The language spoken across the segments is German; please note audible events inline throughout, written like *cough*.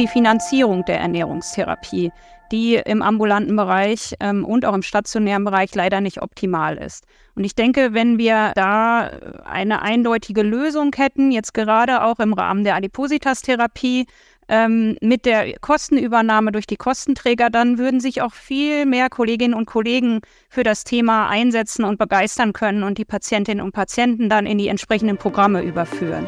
die Finanzierung der Ernährungstherapie, die im ambulanten Bereich ähm, und auch im stationären Bereich leider nicht optimal ist. Und ich denke, wenn wir da eine eindeutige Lösung hätten, jetzt gerade auch im Rahmen der Adipositas-Therapie, ähm, mit der Kostenübernahme durch die Kostenträger, dann würden sich auch viel mehr Kolleginnen und Kollegen für das Thema einsetzen und begeistern können und die Patientinnen und Patienten dann in die entsprechenden Programme überführen.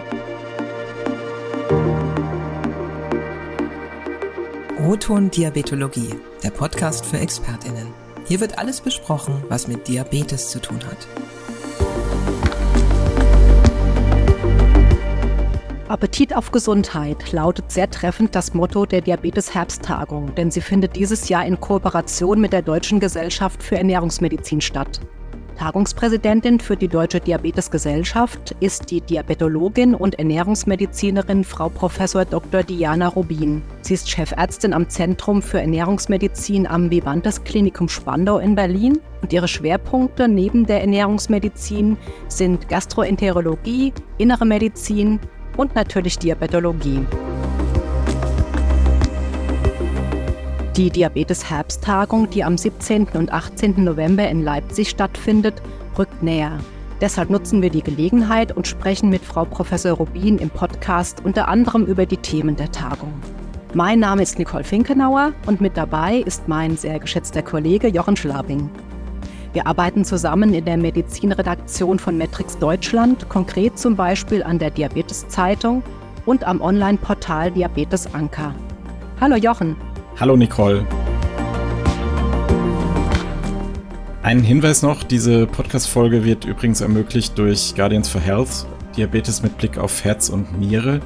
Roton Diabetologie, der Podcast für ExpertInnen. Hier wird alles besprochen, was mit Diabetes zu tun hat. Appetit auf Gesundheit lautet sehr treffend das Motto der Diabetes-Herbsttagung, denn sie findet dieses Jahr in Kooperation mit der Deutschen Gesellschaft für Ernährungsmedizin statt. Tagungspräsidentin für die Deutsche Diabetesgesellschaft ist die Diabetologin und Ernährungsmedizinerin Frau Prof. Dr. Diana Rubin. Sie ist Chefärztin am Zentrum für Ernährungsmedizin am Vivantes Klinikum Spandau in Berlin und ihre Schwerpunkte neben der Ernährungsmedizin sind Gastroenterologie, Innere Medizin, und natürlich Diabetologie. Die Diabetes-Herbsttagung, die am 17. und 18. November in Leipzig stattfindet, rückt näher. Deshalb nutzen wir die Gelegenheit und sprechen mit Frau Professor Rubin im Podcast unter anderem über die Themen der Tagung. Mein Name ist Nicole Finkenauer und mit dabei ist mein sehr geschätzter Kollege Jochen Schlabing. Wir arbeiten zusammen in der Medizinredaktion von Metrix Deutschland, konkret zum Beispiel an der Diabetes-Zeitung und am Online-Portal Diabetes Anker. Hallo Jochen. Hallo Nicole. Ein Hinweis noch, diese Podcast-Folge wird übrigens ermöglicht durch Guardians for Health, Diabetes mit Blick auf Herz und Niere.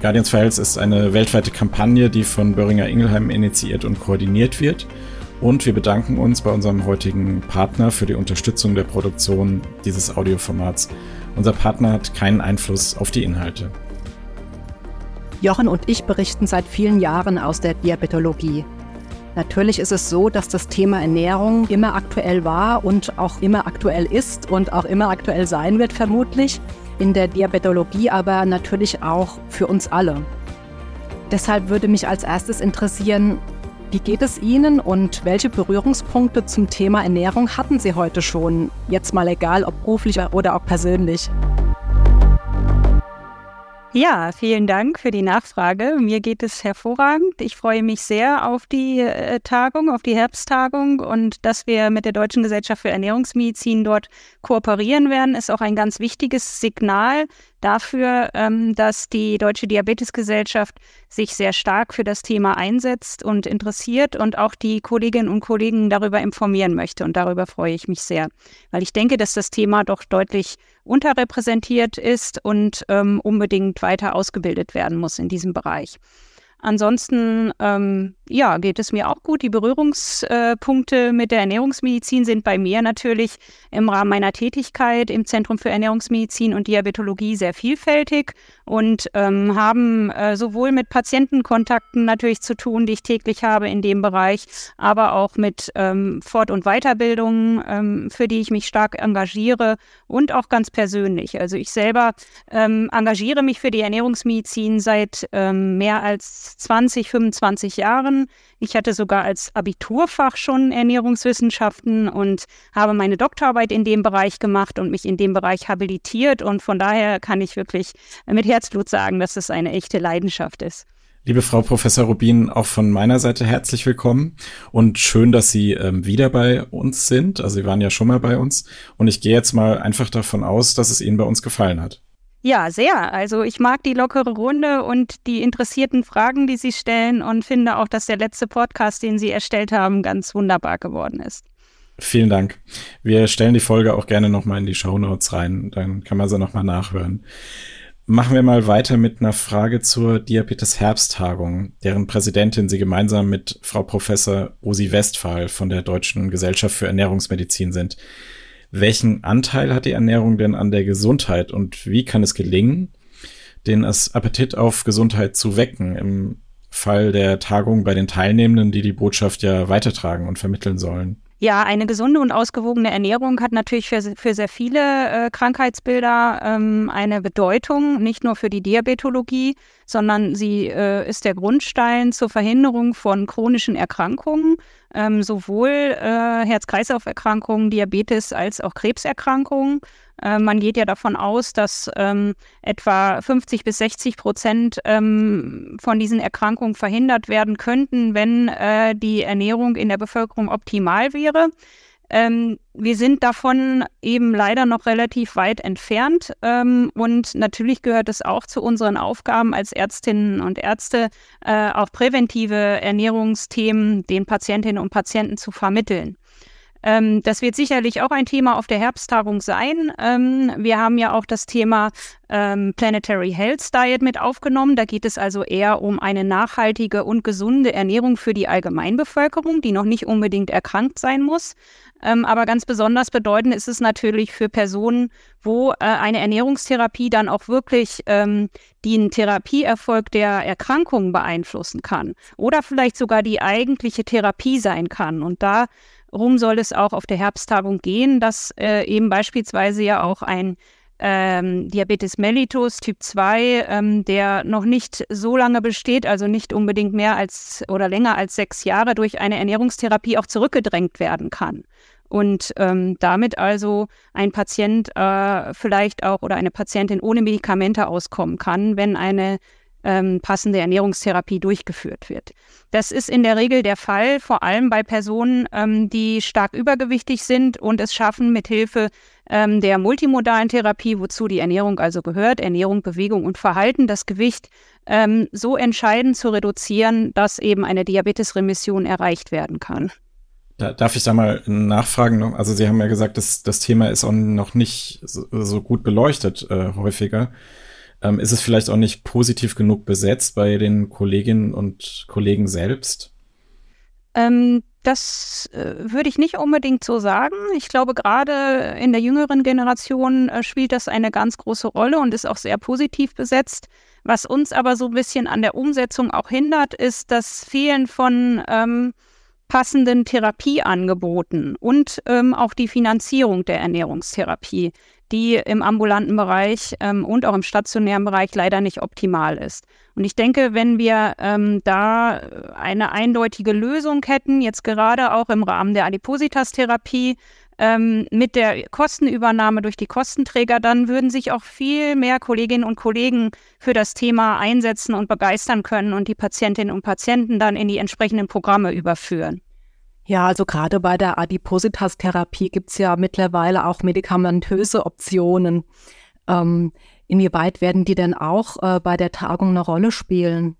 Guardians for Health ist eine weltweite Kampagne, die von Böhringer Ingelheim initiiert und koordiniert wird. Und wir bedanken uns bei unserem heutigen Partner für die Unterstützung der Produktion dieses Audioformats. Unser Partner hat keinen Einfluss auf die Inhalte. Jochen und ich berichten seit vielen Jahren aus der Diabetologie. Natürlich ist es so, dass das Thema Ernährung immer aktuell war und auch immer aktuell ist und auch immer aktuell sein wird, vermutlich. In der Diabetologie aber natürlich auch für uns alle. Deshalb würde mich als erstes interessieren, wie geht es Ihnen und welche Berührungspunkte zum Thema Ernährung hatten Sie heute schon? Jetzt mal egal, ob beruflich oder auch persönlich. Ja, vielen Dank für die Nachfrage. Mir geht es hervorragend. Ich freue mich sehr auf die äh, Tagung, auf die Herbsttagung und dass wir mit der Deutschen Gesellschaft für Ernährungsmedizin dort kooperieren werden, ist auch ein ganz wichtiges Signal dafür, ähm, dass die Deutsche Diabetesgesellschaft sich sehr stark für das Thema einsetzt und interessiert und auch die Kolleginnen und Kollegen darüber informieren möchte. Und darüber freue ich mich sehr, weil ich denke, dass das Thema doch deutlich unterrepräsentiert ist und ähm, unbedingt weiter ausgebildet werden muss in diesem Bereich. Ansonsten, ähm, ja, geht es mir auch gut. Die Berührungspunkte mit der Ernährungsmedizin sind bei mir natürlich im Rahmen meiner Tätigkeit im Zentrum für Ernährungsmedizin und Diabetologie sehr vielfältig und ähm, haben äh, sowohl mit Patientenkontakten natürlich zu tun, die ich täglich habe in dem Bereich, aber auch mit ähm, Fort- und Weiterbildungen, ähm, für die ich mich stark engagiere und auch ganz persönlich. Also ich selber ähm, engagiere mich für die Ernährungsmedizin seit ähm, mehr als 20, 25 Jahren. Ich hatte sogar als Abiturfach schon Ernährungswissenschaften und habe meine Doktorarbeit in dem Bereich gemacht und mich in dem Bereich habilitiert. Und von daher kann ich wirklich mit Herzblut sagen, dass es eine echte Leidenschaft ist. Liebe Frau Professor Rubin, auch von meiner Seite herzlich willkommen und schön, dass Sie ähm, wieder bei uns sind. Also Sie waren ja schon mal bei uns und ich gehe jetzt mal einfach davon aus, dass es Ihnen bei uns gefallen hat. Ja, sehr. Also ich mag die lockere Runde und die interessierten Fragen, die Sie stellen und finde auch, dass der letzte Podcast, den Sie erstellt haben, ganz wunderbar geworden ist. Vielen Dank. Wir stellen die Folge auch gerne nochmal in die Show Notes rein, dann kann man sie nochmal nachhören. Machen wir mal weiter mit einer Frage zur Diabetes-Herbsttagung, deren Präsidentin Sie gemeinsam mit Frau Professor Rosi Westphal von der Deutschen Gesellschaft für Ernährungsmedizin sind. Welchen Anteil hat die Ernährung denn an der Gesundheit und wie kann es gelingen, den Appetit auf Gesundheit zu wecken im Fall der Tagung bei den Teilnehmenden, die die Botschaft ja weitertragen und vermitteln sollen? Ja, eine gesunde und ausgewogene Ernährung hat natürlich für, für sehr viele äh, Krankheitsbilder ähm, eine Bedeutung, nicht nur für die Diabetologie, sondern sie äh, ist der Grundstein zur Verhinderung von chronischen Erkrankungen, ähm, sowohl äh, Herz-Kreislauf-Erkrankungen, Diabetes als auch Krebserkrankungen. Äh, man geht ja davon aus, dass ähm, etwa 50 bis 60 Prozent ähm, von diesen Erkrankungen verhindert werden könnten, wenn äh, die Ernährung in der Bevölkerung optimal wäre. Ähm, wir sind davon eben leider noch relativ weit entfernt. Ähm, und natürlich gehört es auch zu unseren Aufgaben als Ärztinnen und Ärzte, äh, auch präventive Ernährungsthemen den Patientinnen und Patienten zu vermitteln. Ähm, das wird sicherlich auch ein Thema auf der Herbsttagung sein. Ähm, wir haben ja auch das Thema ähm, Planetary Health Diet mit aufgenommen. Da geht es also eher um eine nachhaltige und gesunde Ernährung für die Allgemeinbevölkerung, die noch nicht unbedingt erkrankt sein muss. Ähm, aber ganz besonders bedeutend ist es natürlich für Personen, wo äh, eine Ernährungstherapie dann auch wirklich ähm, den Therapieerfolg der Erkrankungen beeinflussen kann oder vielleicht sogar die eigentliche Therapie sein kann. Und da Worum soll es auch auf der Herbsttagung gehen, dass äh, eben beispielsweise ja auch ein ähm, Diabetes mellitus Typ 2, ähm, der noch nicht so lange besteht, also nicht unbedingt mehr als oder länger als sechs Jahre durch eine Ernährungstherapie auch zurückgedrängt werden kann. Und ähm, damit also ein Patient äh, vielleicht auch oder eine Patientin ohne Medikamente auskommen kann, wenn eine ähm, passende Ernährungstherapie durchgeführt wird. Das ist in der Regel der Fall, vor allem bei Personen, ähm, die stark übergewichtig sind und es schaffen, mithilfe ähm, der multimodalen Therapie, wozu die Ernährung also gehört, Ernährung, Bewegung und Verhalten, das Gewicht ähm, so entscheidend zu reduzieren, dass eben eine Diabetesremission erreicht werden kann. Da, darf ich da mal nachfragen? Also Sie haben ja gesagt, dass das Thema ist auch noch nicht so, so gut beleuchtet äh, häufiger. Ähm, ist es vielleicht auch nicht positiv genug besetzt bei den Kolleginnen und Kollegen selbst? Ähm, das äh, würde ich nicht unbedingt so sagen. Ich glaube, gerade in der jüngeren Generation äh, spielt das eine ganz große Rolle und ist auch sehr positiv besetzt. Was uns aber so ein bisschen an der Umsetzung auch hindert, ist das Fehlen von ähm, passenden Therapieangeboten und ähm, auch die Finanzierung der Ernährungstherapie die im ambulanten Bereich ähm, und auch im stationären Bereich leider nicht optimal ist. Und ich denke, wenn wir ähm, da eine eindeutige Lösung hätten, jetzt gerade auch im Rahmen der Adipositas-Therapie, ähm, mit der Kostenübernahme durch die Kostenträger, dann würden sich auch viel mehr Kolleginnen und Kollegen für das Thema einsetzen und begeistern können und die Patientinnen und Patienten dann in die entsprechenden Programme überführen. Ja, also gerade bei der Adipositas-Therapie gibt es ja mittlerweile auch medikamentöse Optionen. Ähm, inwieweit werden die denn auch äh, bei der Tagung eine Rolle spielen?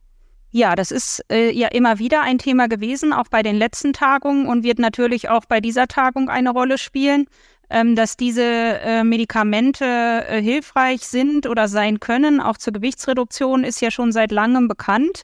Ja, das ist äh, ja immer wieder ein Thema gewesen, auch bei den letzten Tagungen und wird natürlich auch bei dieser Tagung eine Rolle spielen. Ähm, dass diese äh, Medikamente äh, hilfreich sind oder sein können, auch zur Gewichtsreduktion, ist ja schon seit langem bekannt.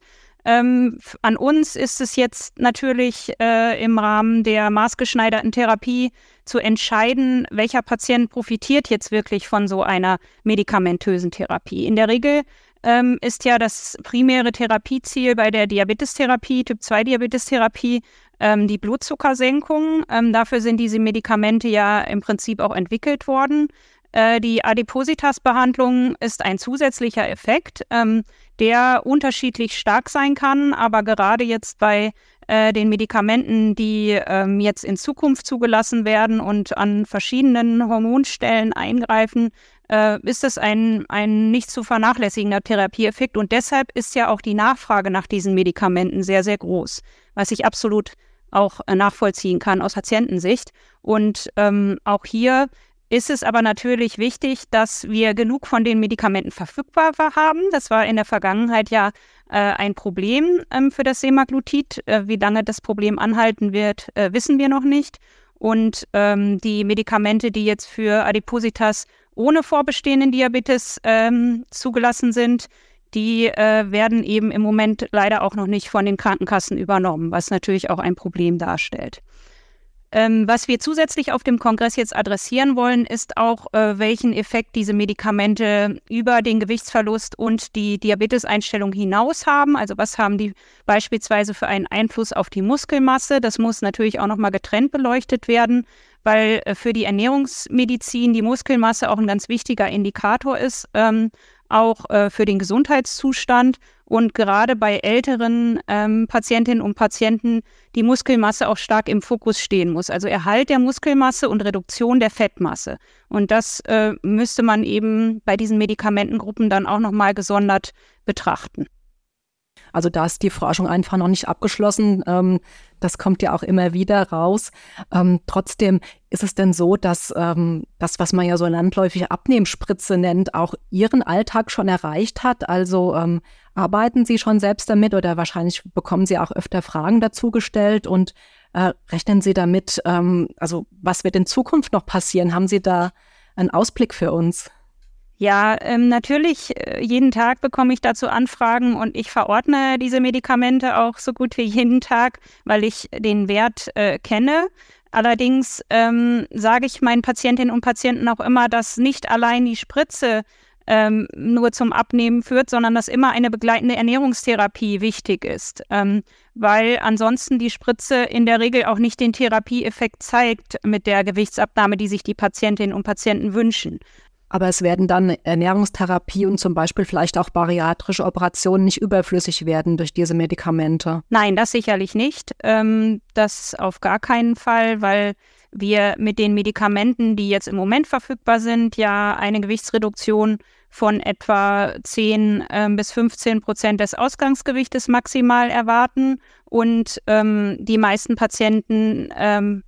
Ähm, an uns ist es jetzt natürlich äh, im Rahmen der maßgeschneiderten Therapie zu entscheiden, welcher Patient profitiert jetzt wirklich von so einer medikamentösen Therapie. In der Regel ähm, ist ja das primäre Therapieziel bei der Diabetestherapie, Typ-2-Diabetestherapie, ähm, die Blutzuckersenkung. Ähm, dafür sind diese Medikamente ja im Prinzip auch entwickelt worden. Äh, die Adipositas-Behandlung ist ein zusätzlicher Effekt, ähm, der unterschiedlich stark sein kann, aber gerade jetzt bei äh, den Medikamenten, die ähm, jetzt in Zukunft zugelassen werden und an verschiedenen Hormonstellen eingreifen, äh, ist es ein, ein nicht zu vernachlässigender Therapieeffekt. Und deshalb ist ja auch die Nachfrage nach diesen Medikamenten sehr, sehr groß, was ich absolut auch äh, nachvollziehen kann aus Patientensicht. Und ähm, auch hier ist es aber natürlich wichtig, dass wir genug von den Medikamenten verfügbar haben. Das war in der Vergangenheit ja äh, ein Problem ähm, für das Semaglutid. Äh, wie lange das Problem anhalten wird, äh, wissen wir noch nicht. Und ähm, die Medikamente, die jetzt für Adipositas ohne vorbestehenden Diabetes ähm, zugelassen sind, die äh, werden eben im Moment leider auch noch nicht von den Krankenkassen übernommen, was natürlich auch ein Problem darstellt. Ähm, was wir zusätzlich auf dem Kongress jetzt adressieren wollen, ist auch, äh, welchen Effekt diese Medikamente über den Gewichtsverlust und die Diabeteseinstellung hinaus haben. Also was haben die beispielsweise für einen Einfluss auf die Muskelmasse? Das muss natürlich auch nochmal getrennt beleuchtet werden, weil äh, für die Ernährungsmedizin die Muskelmasse auch ein ganz wichtiger Indikator ist. Ähm, auch äh, für den Gesundheitszustand und gerade bei älteren ähm, Patientinnen und Patienten die Muskelmasse auch stark im Fokus stehen muss. Also Erhalt der Muskelmasse und Reduktion der Fettmasse. Und das äh, müsste man eben bei diesen Medikamentengruppen dann auch nochmal gesondert betrachten. Also da ist die Forschung einfach noch nicht abgeschlossen. Ähm, das kommt ja auch immer wieder raus. Ähm, trotzdem ist es denn so, dass ähm, das, was man ja so landläufig Abnehmspritze nennt, auch Ihren Alltag schon erreicht hat? Also ähm, arbeiten Sie schon selbst damit oder wahrscheinlich bekommen Sie auch öfter Fragen dazu gestellt und äh, rechnen Sie damit, ähm, also was wird in Zukunft noch passieren? Haben Sie da einen Ausblick für uns? Ja, ähm, natürlich, äh, jeden Tag bekomme ich dazu Anfragen und ich verordne diese Medikamente auch so gut wie jeden Tag, weil ich den Wert äh, kenne. Allerdings ähm, sage ich meinen Patientinnen und Patienten auch immer, dass nicht allein die Spritze ähm, nur zum Abnehmen führt, sondern dass immer eine begleitende Ernährungstherapie wichtig ist, ähm, weil ansonsten die Spritze in der Regel auch nicht den Therapieeffekt zeigt mit der Gewichtsabnahme, die sich die Patientinnen und Patienten wünschen. Aber es werden dann Ernährungstherapie und zum Beispiel vielleicht auch bariatrische Operationen nicht überflüssig werden durch diese Medikamente. Nein, das sicherlich nicht. Ähm, das auf gar keinen Fall, weil wir mit den Medikamenten, die jetzt im Moment verfügbar sind, ja eine Gewichtsreduktion von etwa 10 ähm, bis 15 Prozent des Ausgangsgewichtes maximal erwarten. Und ähm, die meisten Patienten ähm,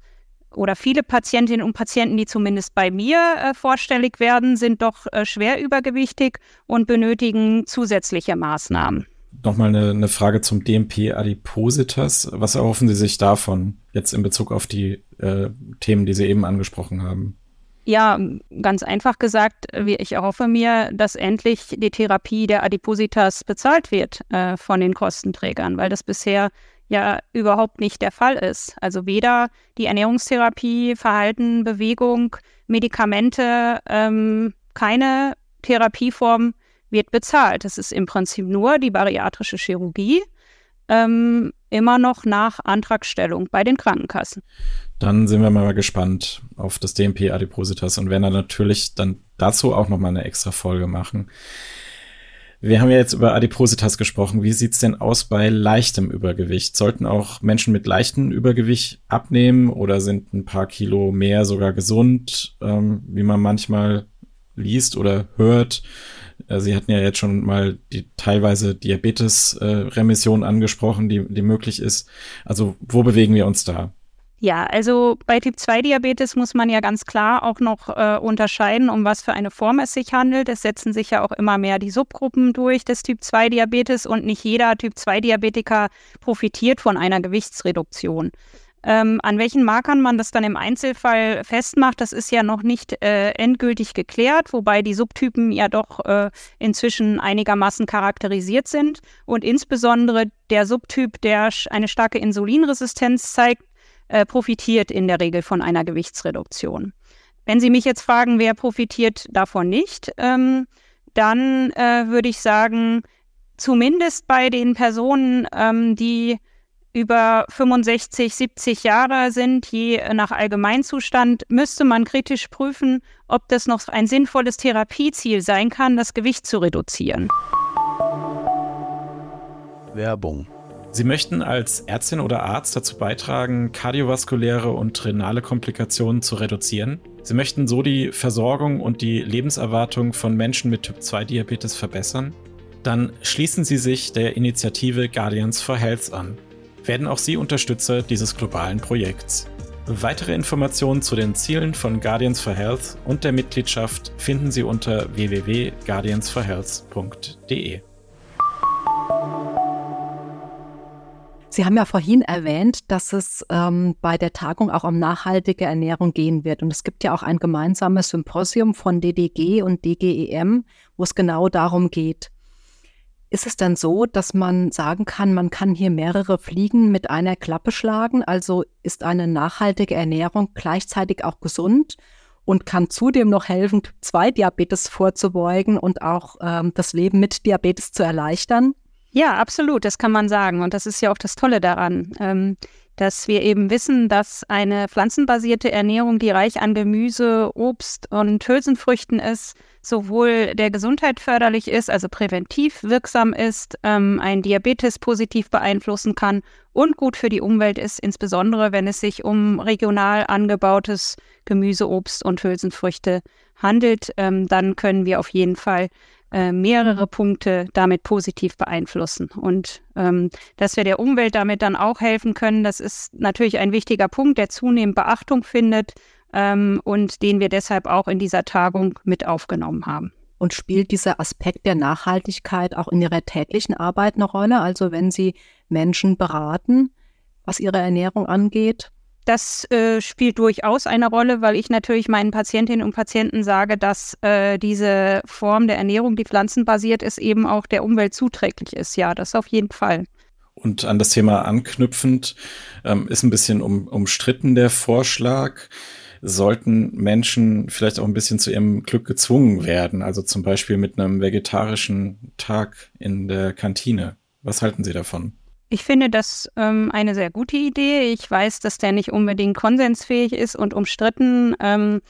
oder viele Patientinnen und Patienten, die zumindest bei mir äh, vorstellig werden, sind doch äh, schwer übergewichtig und benötigen zusätzliche Maßnahmen. Nochmal eine, eine Frage zum DMP Adipositas. Was erhoffen Sie sich davon jetzt in Bezug auf die äh, Themen, die Sie eben angesprochen haben? Ja, ganz einfach gesagt, ich erhoffe mir, dass endlich die Therapie der Adipositas bezahlt wird äh, von den Kostenträgern, weil das bisher ja überhaupt nicht der Fall ist. Also weder die Ernährungstherapie, Verhalten, Bewegung, Medikamente, ähm, keine Therapieform wird bezahlt. Das ist im Prinzip nur die bariatrische Chirurgie, ähm, immer noch nach Antragstellung bei den Krankenkassen. Dann sind wir mal gespannt auf das DMP Adipositas und werden dann natürlich dann dazu auch noch mal eine extra Folge machen. Wir haben ja jetzt über Adipositas gesprochen. Wie sieht's denn aus bei leichtem Übergewicht? Sollten auch Menschen mit leichtem Übergewicht abnehmen oder sind ein paar Kilo mehr sogar gesund, ähm, wie man manchmal liest oder hört? Äh, Sie hatten ja jetzt schon mal die teilweise Diabetes-Remission äh, angesprochen, die, die möglich ist. Also wo bewegen wir uns da? Ja, also bei Typ-2-Diabetes muss man ja ganz klar auch noch äh, unterscheiden, um was für eine Form es sich handelt. Es setzen sich ja auch immer mehr die Subgruppen durch des Typ-2-Diabetes und nicht jeder Typ-2-Diabetiker profitiert von einer Gewichtsreduktion. Ähm, an welchen Markern man das dann im Einzelfall festmacht, das ist ja noch nicht äh, endgültig geklärt, wobei die Subtypen ja doch äh, inzwischen einigermaßen charakterisiert sind. Und insbesondere der Subtyp, der eine starke Insulinresistenz zeigt, äh, profitiert in der Regel von einer Gewichtsreduktion. Wenn Sie mich jetzt fragen, wer profitiert davon nicht, ähm, dann äh, würde ich sagen, zumindest bei den Personen, ähm, die über 65, 70 Jahre sind, je nach Allgemeinzustand, müsste man kritisch prüfen, ob das noch ein sinnvolles Therapieziel sein kann, das Gewicht zu reduzieren. Werbung Sie möchten als Ärztin oder Arzt dazu beitragen, kardiovaskuläre und renale Komplikationen zu reduzieren. Sie möchten so die Versorgung und die Lebenserwartung von Menschen mit Typ-2-Diabetes verbessern. Dann schließen Sie sich der Initiative Guardians for Health an. Werden auch Sie Unterstützer dieses globalen Projekts. Weitere Informationen zu den Zielen von Guardians for Health und der Mitgliedschaft finden Sie unter www.guardiansforhealth.de. Sie haben ja vorhin erwähnt, dass es ähm, bei der Tagung auch um nachhaltige Ernährung gehen wird. Und es gibt ja auch ein gemeinsames Symposium von DDG und DGEM, wo es genau darum geht. Ist es denn so, dass man sagen kann, man kann hier mehrere Fliegen mit einer Klappe schlagen? Also ist eine nachhaltige Ernährung gleichzeitig auch gesund und kann zudem noch helfen, zwei Diabetes vorzubeugen und auch ähm, das Leben mit Diabetes zu erleichtern? Ja, absolut, das kann man sagen. Und das ist ja auch das Tolle daran. Ähm, dass wir eben wissen, dass eine pflanzenbasierte Ernährung, die reich an Gemüse, Obst und Hülsenfrüchten ist, sowohl der Gesundheit förderlich ist, also präventiv wirksam ist, ähm, ein Diabetes positiv beeinflussen kann und gut für die Umwelt ist, insbesondere wenn es sich um regional angebautes Gemüse, Obst und Hülsenfrüchte handelt, ähm, dann können wir auf jeden Fall äh, mehrere Punkte damit positiv beeinflussen. Und ähm, dass wir der Umwelt damit dann auch helfen können, das ist natürlich ein wichtiger Punkt, der zunehmend Beachtung findet ähm, und den wir deshalb auch in dieser Tagung mit aufgenommen haben. Und spielt dieser Aspekt der Nachhaltigkeit auch in Ihrer täglichen Arbeit eine Rolle? Also wenn Sie Menschen beraten, was ihre Ernährung angeht? Das äh, spielt durchaus eine Rolle, weil ich natürlich meinen Patientinnen und Patienten sage, dass äh, diese Form der Ernährung, die pflanzenbasiert ist, eben auch der Umwelt zuträglich ist. Ja, das auf jeden Fall. Und an das Thema anknüpfend ähm, ist ein bisschen um, umstritten der Vorschlag. Sollten Menschen vielleicht auch ein bisschen zu ihrem Glück gezwungen werden, also zum Beispiel mit einem vegetarischen Tag in der Kantine? Was halten Sie davon? Ich finde das ähm, eine sehr gute Idee. Ich weiß, dass der nicht unbedingt konsensfähig ist und umstritten. Ähm,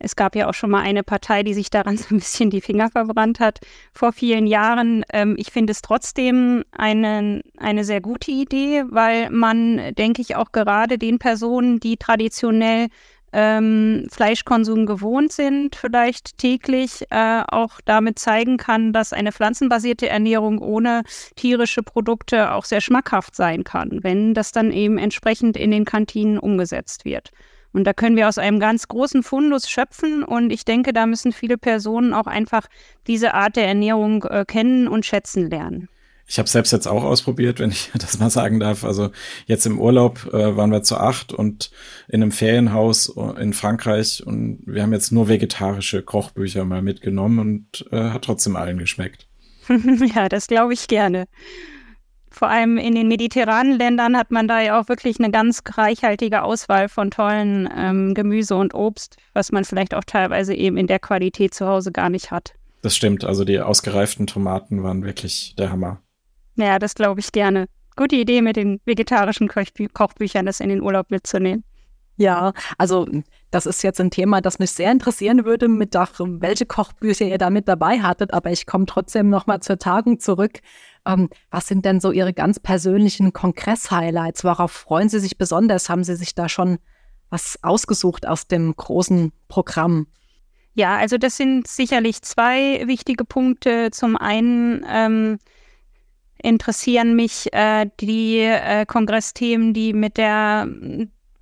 es gab ja auch schon mal eine Partei, die sich daran *laughs* so ein bisschen die Finger verbrannt hat vor vielen Jahren. Ähm, ich finde es trotzdem eine, eine sehr gute Idee, weil man, denke ich, auch gerade den Personen, die traditionell ähm, Fleischkonsum gewohnt sind, vielleicht täglich äh, auch damit zeigen kann, dass eine pflanzenbasierte Ernährung ohne tierische Produkte auch sehr schmackhaft sein kann, wenn das dann eben entsprechend in den Kantinen umgesetzt wird. Und da können wir aus einem ganz großen Fundus schöpfen. Und ich denke, da müssen viele Personen auch einfach diese Art der Ernährung äh, kennen und schätzen lernen. Ich habe selbst jetzt auch ausprobiert, wenn ich *laughs* das mal sagen darf. Also jetzt im Urlaub äh, waren wir zu acht und in einem Ferienhaus in Frankreich und wir haben jetzt nur vegetarische Kochbücher mal mitgenommen und äh, hat trotzdem allen geschmeckt. *laughs* ja, das glaube ich gerne. Vor allem in den mediterranen Ländern hat man da ja auch wirklich eine ganz reichhaltige Auswahl von tollen ähm, Gemüse und Obst, was man vielleicht auch teilweise eben in der Qualität zu Hause gar nicht hat. Das stimmt. Also die ausgereiften Tomaten waren wirklich der Hammer. Ja, das glaube ich gerne. Gute Idee mit den vegetarischen Kochbü Kochbüchern, das in den Urlaub mitzunehmen. Ja, also das ist jetzt ein Thema, das mich sehr interessieren würde, mit auch, welche Kochbücher ihr da mit dabei hattet, aber ich komme trotzdem nochmal zur Tagung zurück. Ähm, was sind denn so Ihre ganz persönlichen Kongress-Highlights? Worauf freuen Sie sich besonders? Haben Sie sich da schon was ausgesucht aus dem großen Programm? Ja, also das sind sicherlich zwei wichtige Punkte. Zum einen ähm, interessieren mich äh, die äh, Kongressthemen, die mit der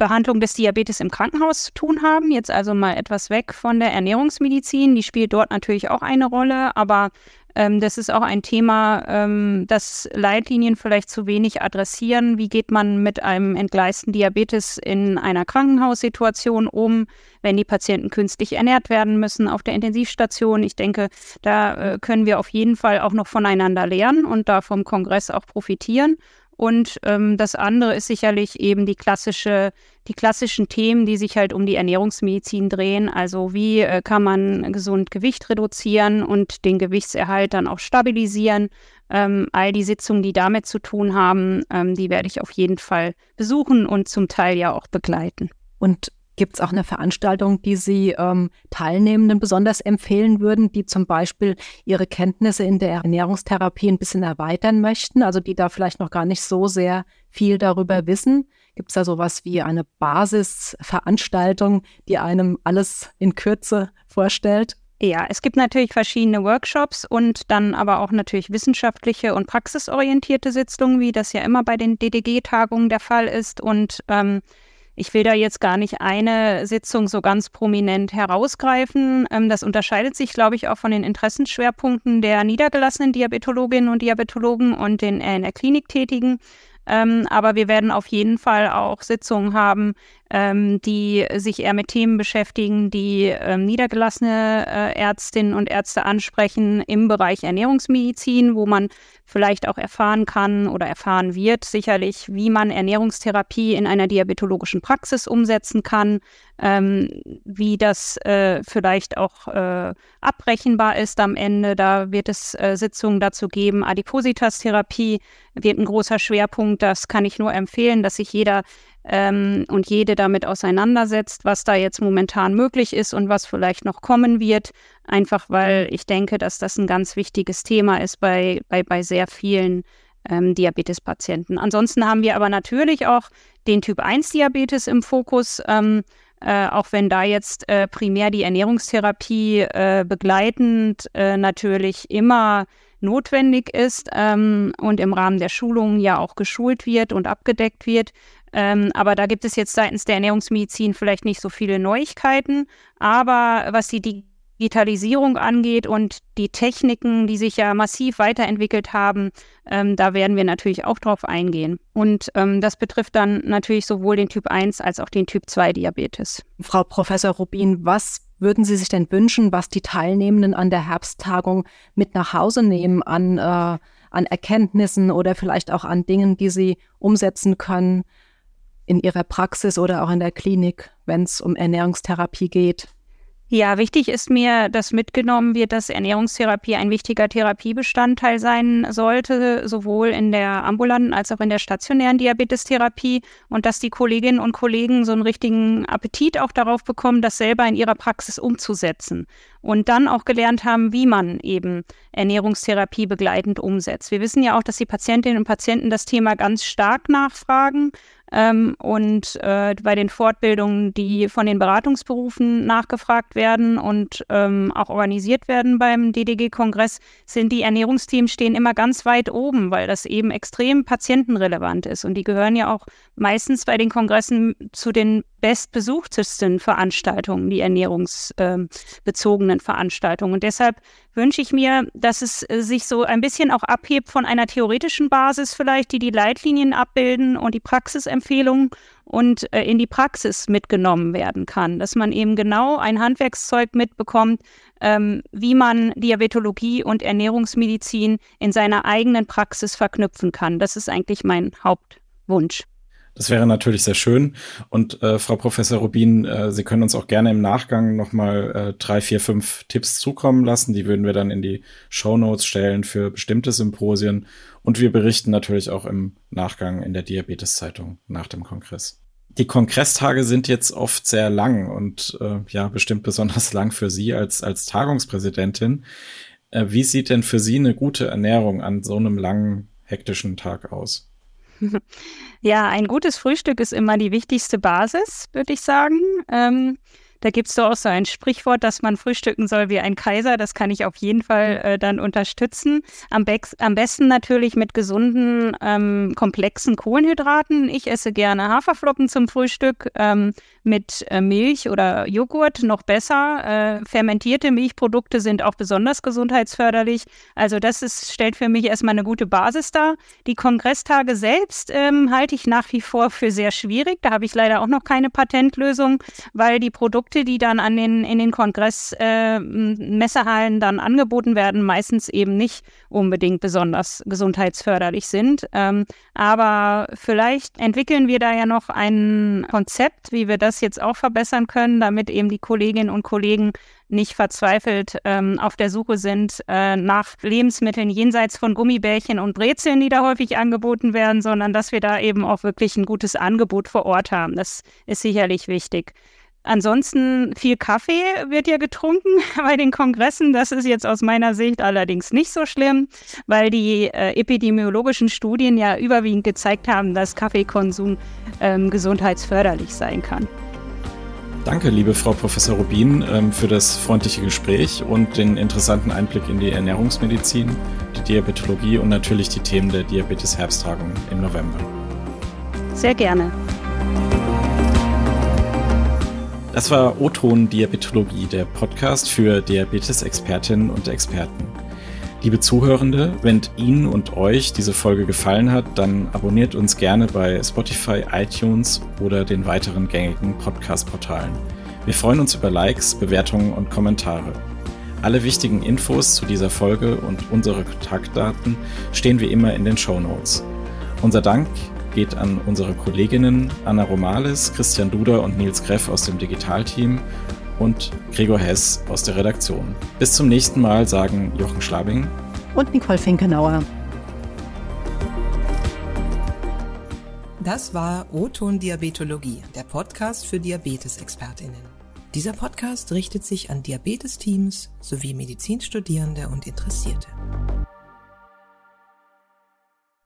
Behandlung des Diabetes im Krankenhaus zu tun haben. Jetzt also mal etwas weg von der Ernährungsmedizin. Die spielt dort natürlich auch eine Rolle, aber ähm, das ist auch ein Thema, ähm, das Leitlinien vielleicht zu wenig adressieren. Wie geht man mit einem entgleisten Diabetes in einer Krankenhaussituation um, wenn die Patienten künstlich ernährt werden müssen auf der Intensivstation? Ich denke, da äh, können wir auf jeden Fall auch noch voneinander lernen und da vom Kongress auch profitieren. Und ähm, das andere ist sicherlich eben die klassische, die klassischen Themen, die sich halt um die Ernährungsmedizin drehen. Also wie äh, kann man gesund Gewicht reduzieren und den Gewichtserhalt dann auch stabilisieren. Ähm, all die Sitzungen, die damit zu tun haben, ähm, die werde ich auf jeden Fall besuchen und zum Teil ja auch begleiten. Und Gibt es auch eine Veranstaltung, die Sie ähm, Teilnehmenden besonders empfehlen würden, die zum Beispiel ihre Kenntnisse in der Ernährungstherapie ein bisschen erweitern möchten, also die da vielleicht noch gar nicht so sehr viel darüber wissen? Gibt es da sowas wie eine Basisveranstaltung, die einem alles in Kürze vorstellt? Ja, es gibt natürlich verschiedene Workshops und dann aber auch natürlich wissenschaftliche und praxisorientierte Sitzungen, wie das ja immer bei den DDG-Tagungen der Fall ist. Und ähm, ich will da jetzt gar nicht eine Sitzung so ganz prominent herausgreifen. Ähm, das unterscheidet sich, glaube ich, auch von den Interessenschwerpunkten der niedergelassenen Diabetologinnen und Diabetologen und den äh, in der Klinik tätigen. Ähm, aber wir werden auf jeden Fall auch Sitzungen haben, ähm, die sich eher mit Themen beschäftigen, die ähm, niedergelassene äh, Ärztinnen und Ärzte ansprechen im Bereich Ernährungsmedizin, wo man vielleicht auch erfahren kann oder erfahren wird, sicherlich, wie man Ernährungstherapie in einer diabetologischen Praxis umsetzen kann, ähm, wie das äh, vielleicht auch äh, abbrechenbar ist am Ende. Da wird es äh, Sitzungen dazu geben. Adipositas-Therapie wird ein großer Schwerpunkt. Das kann ich nur empfehlen, dass sich jeder ähm, und jede damit auseinandersetzt, was da jetzt momentan möglich ist und was vielleicht noch kommen wird. Einfach weil ich denke, dass das ein ganz wichtiges Thema ist bei, bei, bei sehr vielen ähm, Diabetespatienten. Ansonsten haben wir aber natürlich auch den Typ 1 Diabetes im Fokus. Ähm, äh, auch wenn da jetzt äh, primär die Ernährungstherapie äh, begleitend äh, natürlich immer notwendig ist ähm, und im Rahmen der Schulungen ja auch geschult wird und abgedeckt wird. Ähm, aber da gibt es jetzt seitens der Ernährungsmedizin vielleicht nicht so viele Neuigkeiten. Aber was die Digitalisierung angeht und die Techniken, die sich ja massiv weiterentwickelt haben, ähm, da werden wir natürlich auch drauf eingehen. Und ähm, das betrifft dann natürlich sowohl den Typ 1 als auch den Typ 2 Diabetes. Frau Professor Rubin, was würden Sie sich denn wünschen, was die Teilnehmenden an der Herbsttagung mit nach Hause nehmen an, äh, an Erkenntnissen oder vielleicht auch an Dingen, die sie umsetzen können in ihrer Praxis oder auch in der Klinik, wenn es um Ernährungstherapie geht? Ja, wichtig ist mir, dass mitgenommen wird, dass Ernährungstherapie ein wichtiger Therapiebestandteil sein sollte, sowohl in der ambulanten als auch in der stationären Diabetestherapie. Und dass die Kolleginnen und Kollegen so einen richtigen Appetit auch darauf bekommen, das selber in ihrer Praxis umzusetzen. Und dann auch gelernt haben, wie man eben Ernährungstherapie begleitend umsetzt. Wir wissen ja auch, dass die Patientinnen und Patienten das Thema ganz stark nachfragen ähm, und äh, bei den Fortbildungen, die von den Beratungsberufen nachgefragt werden und ähm, auch organisiert werden beim DDG-Kongress, sind die Ernährungsteams stehen immer ganz weit oben, weil das eben extrem patientenrelevant ist. Und die gehören ja auch meistens bei den Kongressen zu den bestbesuchtesten Veranstaltungen, die ernährungsbezogenen äh, Veranstaltungen. Und deshalb wünsche ich mir, dass es äh, sich so ein bisschen auch abhebt von einer theoretischen Basis vielleicht, die die Leitlinien abbilden und die Praxisempfehlungen und äh, in die Praxis mitgenommen werden kann. Dass man eben genau ein Handwerkszeug mitbekommt, ähm, wie man Diabetologie und Ernährungsmedizin in seiner eigenen Praxis verknüpfen kann. Das ist eigentlich mein Hauptwunsch. Das wäre natürlich sehr schön. Und äh, Frau Professor Rubin, äh, Sie können uns auch gerne im Nachgang nochmal äh, drei, vier, fünf Tipps zukommen lassen. Die würden wir dann in die Show Notes stellen für bestimmte Symposien. Und wir berichten natürlich auch im Nachgang in der Diabetes-Zeitung nach dem Kongress. Die Kongresstage sind jetzt oft sehr lang und äh, ja, bestimmt besonders lang für Sie als, als Tagungspräsidentin. Äh, wie sieht denn für Sie eine gute Ernährung an so einem langen, hektischen Tag aus? *laughs* Ja, ein gutes Frühstück ist immer die wichtigste Basis, würde ich sagen. Ähm, da gibt es doch auch so ein Sprichwort, dass man frühstücken soll wie ein Kaiser. Das kann ich auf jeden Fall äh, dann unterstützen. Am, am, besten natürlich mit gesunden, ähm, komplexen Kohlenhydraten. Ich esse gerne Haferflocken zum Frühstück ähm, mit äh, Milch oder Joghurt, noch besser. Äh, fermentierte Milchprodukte sind auch besonders gesundheitsförderlich. Also das ist, stellt für mich erstmal eine gute Basis dar. Die Kongrestage selbst ähm, halte ich nach wie vor für sehr schwierig. Da habe ich leider auch noch keine Patentlösung, weil die Produkte Produkte, die dann an den, in den Kongress-Messehallen äh, dann angeboten werden, meistens eben nicht unbedingt besonders gesundheitsförderlich sind. Ähm, aber vielleicht entwickeln wir da ja noch ein Konzept, wie wir das jetzt auch verbessern können, damit eben die Kolleginnen und Kollegen nicht verzweifelt ähm, auf der Suche sind äh, nach Lebensmitteln jenseits von Gummibärchen und Brezeln, die da häufig angeboten werden, sondern dass wir da eben auch wirklich ein gutes Angebot vor Ort haben. Das ist sicherlich wichtig. Ansonsten viel Kaffee wird ja getrunken *laughs* bei den Kongressen. Das ist jetzt aus meiner Sicht allerdings nicht so schlimm, weil die äh, epidemiologischen Studien ja überwiegend gezeigt haben, dass Kaffeekonsum ähm, gesundheitsförderlich sein kann. Danke, liebe Frau Professor Rubin, ähm, für das freundliche Gespräch und den interessanten Einblick in die Ernährungsmedizin, die Diabetologie und natürlich die Themen der Diabetes-Herbsttagung im November. Sehr gerne. Das war O-Ton Diabetologie, der Podcast für Diabetes-Expertinnen und Experten. Liebe Zuhörende, wenn Ihnen und euch diese Folge gefallen hat, dann abonniert uns gerne bei Spotify, iTunes oder den weiteren gängigen Podcast-Portalen. Wir freuen uns über Likes, Bewertungen und Kommentare. Alle wichtigen Infos zu dieser Folge und unsere Kontaktdaten stehen wie immer in den Show Notes. Unser Dank geht an unsere Kolleginnen Anna Romales, Christian Duder und Nils Greff aus dem Digitalteam und Gregor Hess aus der Redaktion. Bis zum nächsten Mal sagen Jochen Schlabing und Nicole Finkenauer. Das war O-Ton Diabetologie, der Podcast für Diabetesexpertinnen. Dieser Podcast richtet sich an Diabetesteams sowie Medizinstudierende und Interessierte.